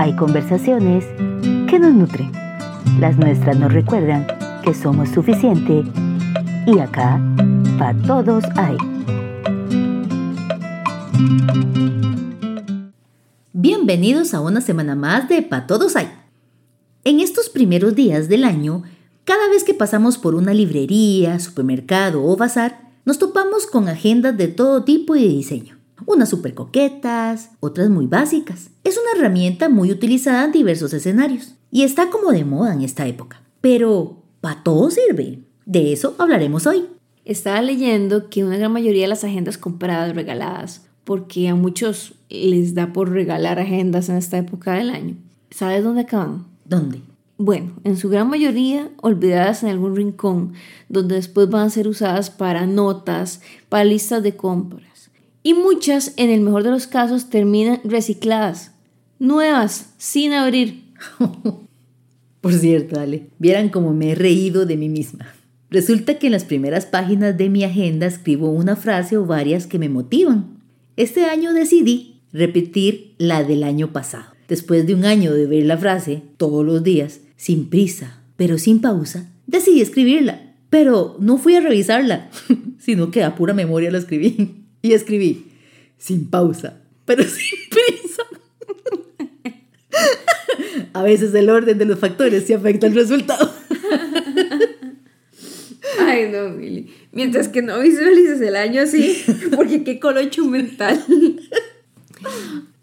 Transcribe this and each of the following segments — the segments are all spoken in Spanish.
hay conversaciones que nos nutren. Las nuestras nos recuerdan que somos suficiente y acá para todos hay. Bienvenidos a una semana más de Pa Todos hay. En estos primeros días del año, cada vez que pasamos por una librería, supermercado o bazar, nos topamos con agendas de todo tipo y diseño. Unas súper coquetas, otras muy básicas. Es una herramienta muy utilizada en diversos escenarios y está como de moda en esta época. Pero, ¿para todo sirve? De eso hablaremos hoy. Estaba leyendo que una gran mayoría de las agendas compradas, regaladas, porque a muchos les da por regalar agendas en esta época del año. ¿Sabes dónde acaban? ¿Dónde? Bueno, en su gran mayoría olvidadas en algún rincón, donde después van a ser usadas para notas, para listas de compras. Y muchas, en el mejor de los casos, terminan recicladas, nuevas, sin abrir. Por cierto, Ale, vieran cómo me he reído de mí misma. Resulta que en las primeras páginas de mi agenda escribo una frase o varias que me motivan. Este año decidí repetir la del año pasado. Después de un año de ver la frase todos los días, sin prisa, pero sin pausa, decidí escribirla. Pero no fui a revisarla, sino que a pura memoria la escribí. Y escribí, sin pausa, pero sin prisa. A veces el orden de los factores sí afecta el resultado. Ay, no, Billy. Mientras que no visualices el año así, porque qué colocho mental.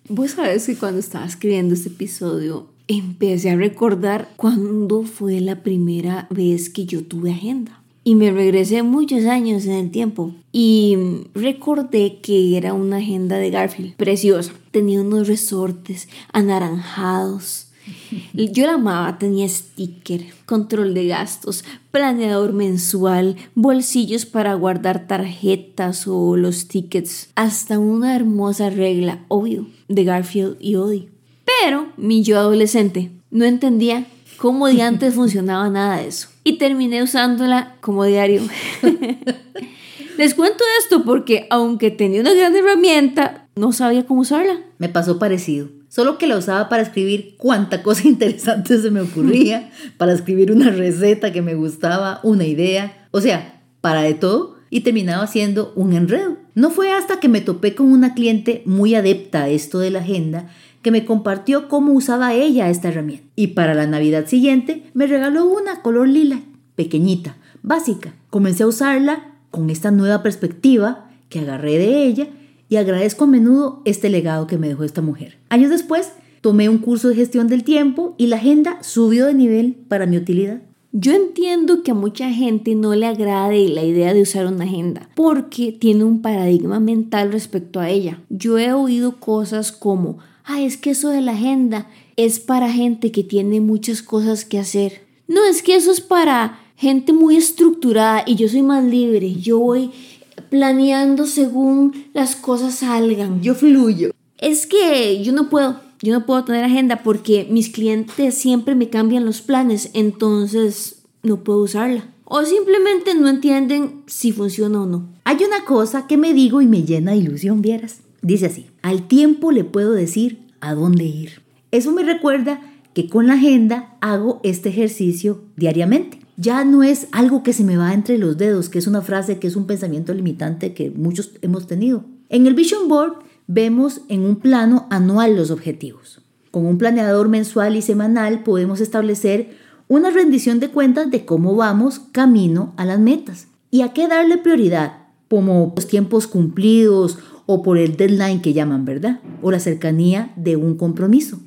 Vos sabés que cuando estaba escribiendo este episodio, empecé a recordar cuándo fue la primera vez que yo tuve agenda. Y me regresé muchos años en el tiempo y recordé que era una agenda de Garfield, preciosa. Tenía unos resortes anaranjados. Yo la amaba, tenía sticker, control de gastos, planeador mensual, bolsillos para guardar tarjetas o los tickets, hasta una hermosa regla, obvio, de Garfield y Odie. Pero mi yo adolescente no entendía cómo de antes funcionaba nada de eso. Y terminé usándola como diario. Les cuento esto porque aunque tenía una gran herramienta, no sabía cómo usarla. Me pasó parecido. Solo que la usaba para escribir cuánta cosa interesante se me ocurría, para escribir una receta que me gustaba, una idea, o sea, para de todo y terminaba siendo un enredo. No fue hasta que me topé con una cliente muy adepta a esto de la agenda que me compartió cómo usaba ella esta herramienta. Y para la Navidad siguiente me regaló una color lila, pequeñita, básica. Comencé a usarla con esta nueva perspectiva que agarré de ella y agradezco a menudo este legado que me dejó esta mujer. Años después, tomé un curso de gestión del tiempo y la agenda subió de nivel para mi utilidad. Yo entiendo que a mucha gente no le agrade la idea de usar una agenda porque tiene un paradigma mental respecto a ella. Yo he oído cosas como, ah, es que eso de la agenda es para gente que tiene muchas cosas que hacer. No, es que eso es para gente muy estructurada y yo soy más libre. Yo voy planeando según las cosas salgan. Yo fluyo. Es que yo no puedo. Yo no puedo tener agenda porque mis clientes siempre me cambian los planes, entonces no puedo usarla. O simplemente no entienden si funciona o no. Hay una cosa que me digo y me llena de ilusión, vieras. Dice así, al tiempo le puedo decir a dónde ir. Eso me recuerda que con la agenda hago este ejercicio diariamente. Ya no es algo que se me va entre los dedos, que es una frase, que es un pensamiento limitante que muchos hemos tenido. En el Vision Board vemos en un plano anual los objetivos. Con un planeador mensual y semanal podemos establecer una rendición de cuentas de cómo vamos camino a las metas y a qué darle prioridad, como los tiempos cumplidos o por el deadline que llaman, ¿verdad? O la cercanía de un compromiso.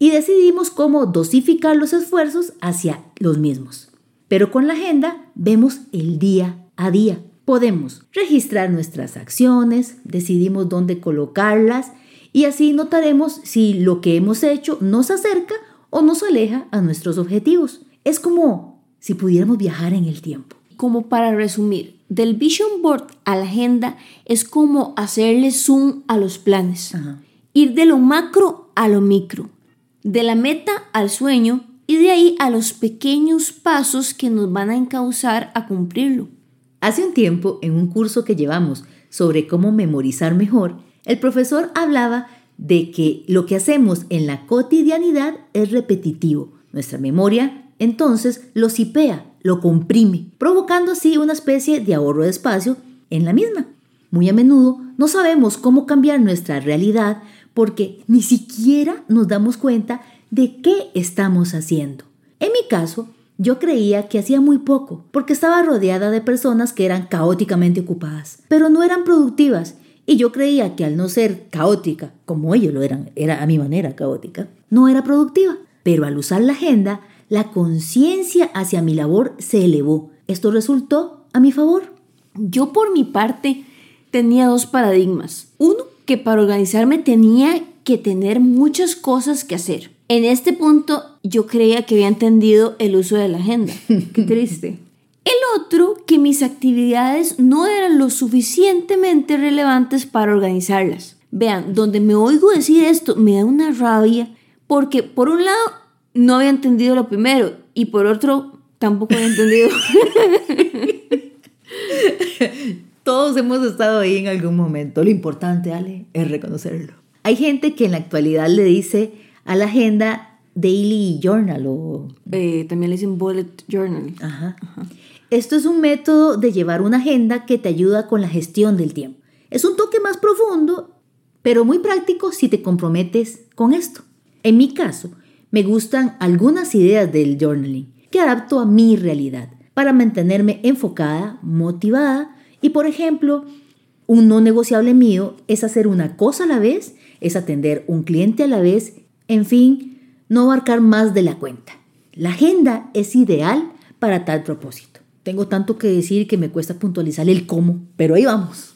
Y decidimos cómo dosificar los esfuerzos hacia los mismos. Pero con la agenda vemos el día a día. Podemos registrar nuestras acciones, decidimos dónde colocarlas y así notaremos si lo que hemos hecho nos acerca o nos aleja a nuestros objetivos. Es como si pudiéramos viajar en el tiempo. Como para resumir, del vision board a la agenda es como hacerle zoom a los planes. Ir de lo macro a lo micro, de la meta al sueño y de ahí a los pequeños pasos que nos van a encauzar a cumplirlo. Hace un tiempo, en un curso que llevamos sobre cómo memorizar mejor, el profesor hablaba de que lo que hacemos en la cotidianidad es repetitivo. Nuestra memoria entonces lo sipea, lo comprime, provocando así una especie de ahorro de espacio en la misma. Muy a menudo no sabemos cómo cambiar nuestra realidad porque ni siquiera nos damos cuenta de qué estamos haciendo. En mi caso, yo creía que hacía muy poco, porque estaba rodeada de personas que eran caóticamente ocupadas, pero no eran productivas, y yo creía que al no ser caótica, como ellos lo eran, era a mi manera caótica, no era productiva. Pero al usar la agenda, la conciencia hacia mi labor se elevó. Esto resultó a mi favor. Yo por mi parte tenía dos paradigmas. Uno, que para organizarme tenía que tener muchas cosas que hacer. En este punto yo creía que había entendido el uso de la agenda. Qué triste. El otro, que mis actividades no eran lo suficientemente relevantes para organizarlas. Vean, donde me oigo decir esto me da una rabia porque por un lado no había entendido lo primero y por otro tampoco había entendido. Todos hemos estado ahí en algún momento. Lo importante, Ale, es reconocerlo. Hay gente que en la actualidad le dice a la agenda Daily Journal o... Eh, también le dicen Bullet Journal. Ajá. Esto es un método de llevar una agenda que te ayuda con la gestión del tiempo. Es un toque más profundo, pero muy práctico si te comprometes con esto. En mi caso, me gustan algunas ideas del journaling que adapto a mi realidad para mantenerme enfocada, motivada y, por ejemplo, un no negociable mío es hacer una cosa a la vez, es atender un cliente a la vez en fin, no abarcar más de la cuenta. La agenda es ideal para tal propósito. Tengo tanto que decir que me cuesta puntualizar el cómo, pero ahí vamos.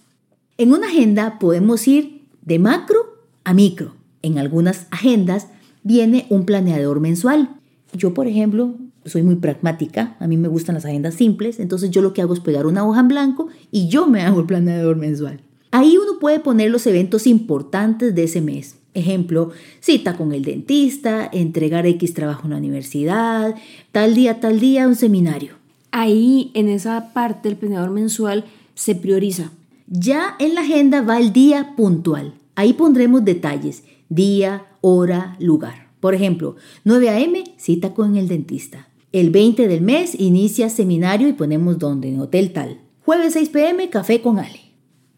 En una agenda podemos ir de macro a micro. En algunas agendas viene un planeador mensual. Yo, por ejemplo, soy muy pragmática, a mí me gustan las agendas simples, entonces yo lo que hago es pegar una hoja en blanco y yo me hago el planeador mensual. Ahí uno puede poner los eventos importantes de ese mes. Ejemplo, cita con el dentista, entregar X trabajo en la universidad, tal día, tal día, un seminario. Ahí, en esa parte del planeador mensual, se prioriza. Ya en la agenda va el día puntual. Ahí pondremos detalles, día, hora, lugar. Por ejemplo, 9 a.m., cita con el dentista. El 20 del mes inicia seminario y ponemos dónde, en hotel tal. Jueves 6 p.m., café con Ale.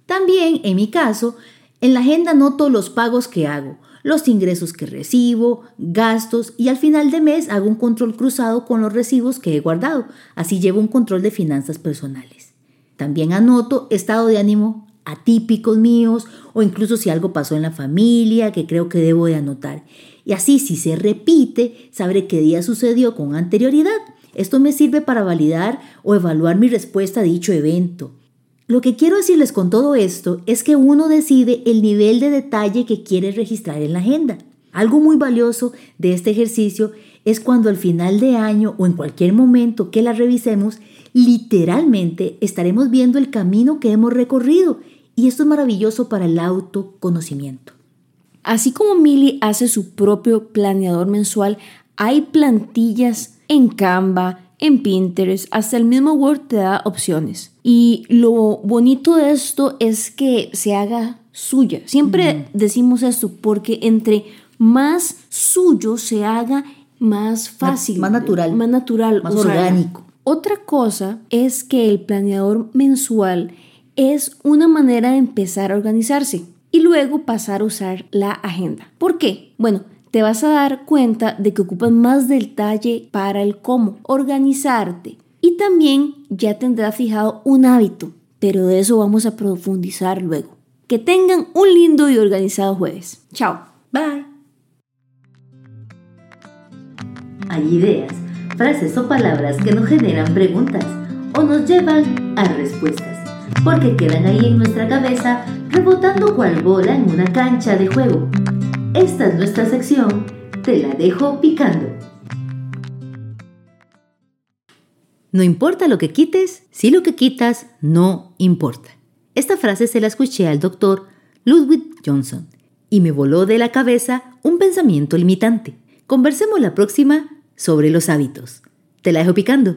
También, en mi caso, en la agenda noto los pagos que hago, los ingresos que recibo, gastos y al final de mes hago un control cruzado con los recibos que he guardado. Así llevo un control de finanzas personales. También anoto estado de ánimo atípicos míos o incluso si algo pasó en la familia que creo que debo de anotar. Y así si se repite, sabré qué día sucedió con anterioridad. Esto me sirve para validar o evaluar mi respuesta a dicho evento. Lo que quiero decirles con todo esto es que uno decide el nivel de detalle que quiere registrar en la agenda. Algo muy valioso de este ejercicio es cuando al final de año o en cualquier momento que la revisemos, literalmente estaremos viendo el camino que hemos recorrido y esto es maravilloso para el autoconocimiento. Así como Milly hace su propio planeador mensual, hay plantillas en Canva, en Pinterest, hasta el mismo Word te da opciones. Y lo bonito de esto es que se haga suya. Siempre decimos esto porque entre más suyo se haga, más fácil. Más natural. Más natural. Más orgánico. Otra cosa es que el planeador mensual es una manera de empezar a organizarse y luego pasar a usar la agenda. ¿Por qué? Bueno, te vas a dar cuenta de que ocupas más detalle para el cómo, organizarte. Y también ya tendrás fijado un hábito, pero de eso vamos a profundizar luego. Que tengan un lindo y organizado jueves. Chao. Bye. Hay ideas, frases o palabras que nos generan preguntas o nos llevan a respuestas, porque quedan ahí en nuestra cabeza rebotando cual bola en una cancha de juego. Esta es nuestra sección, te la dejo picando. No importa lo que quites, si lo que quitas no importa. Esta frase se la escuché al doctor Ludwig Johnson y me voló de la cabeza un pensamiento limitante. Conversemos la próxima sobre los hábitos. Te la dejo picando.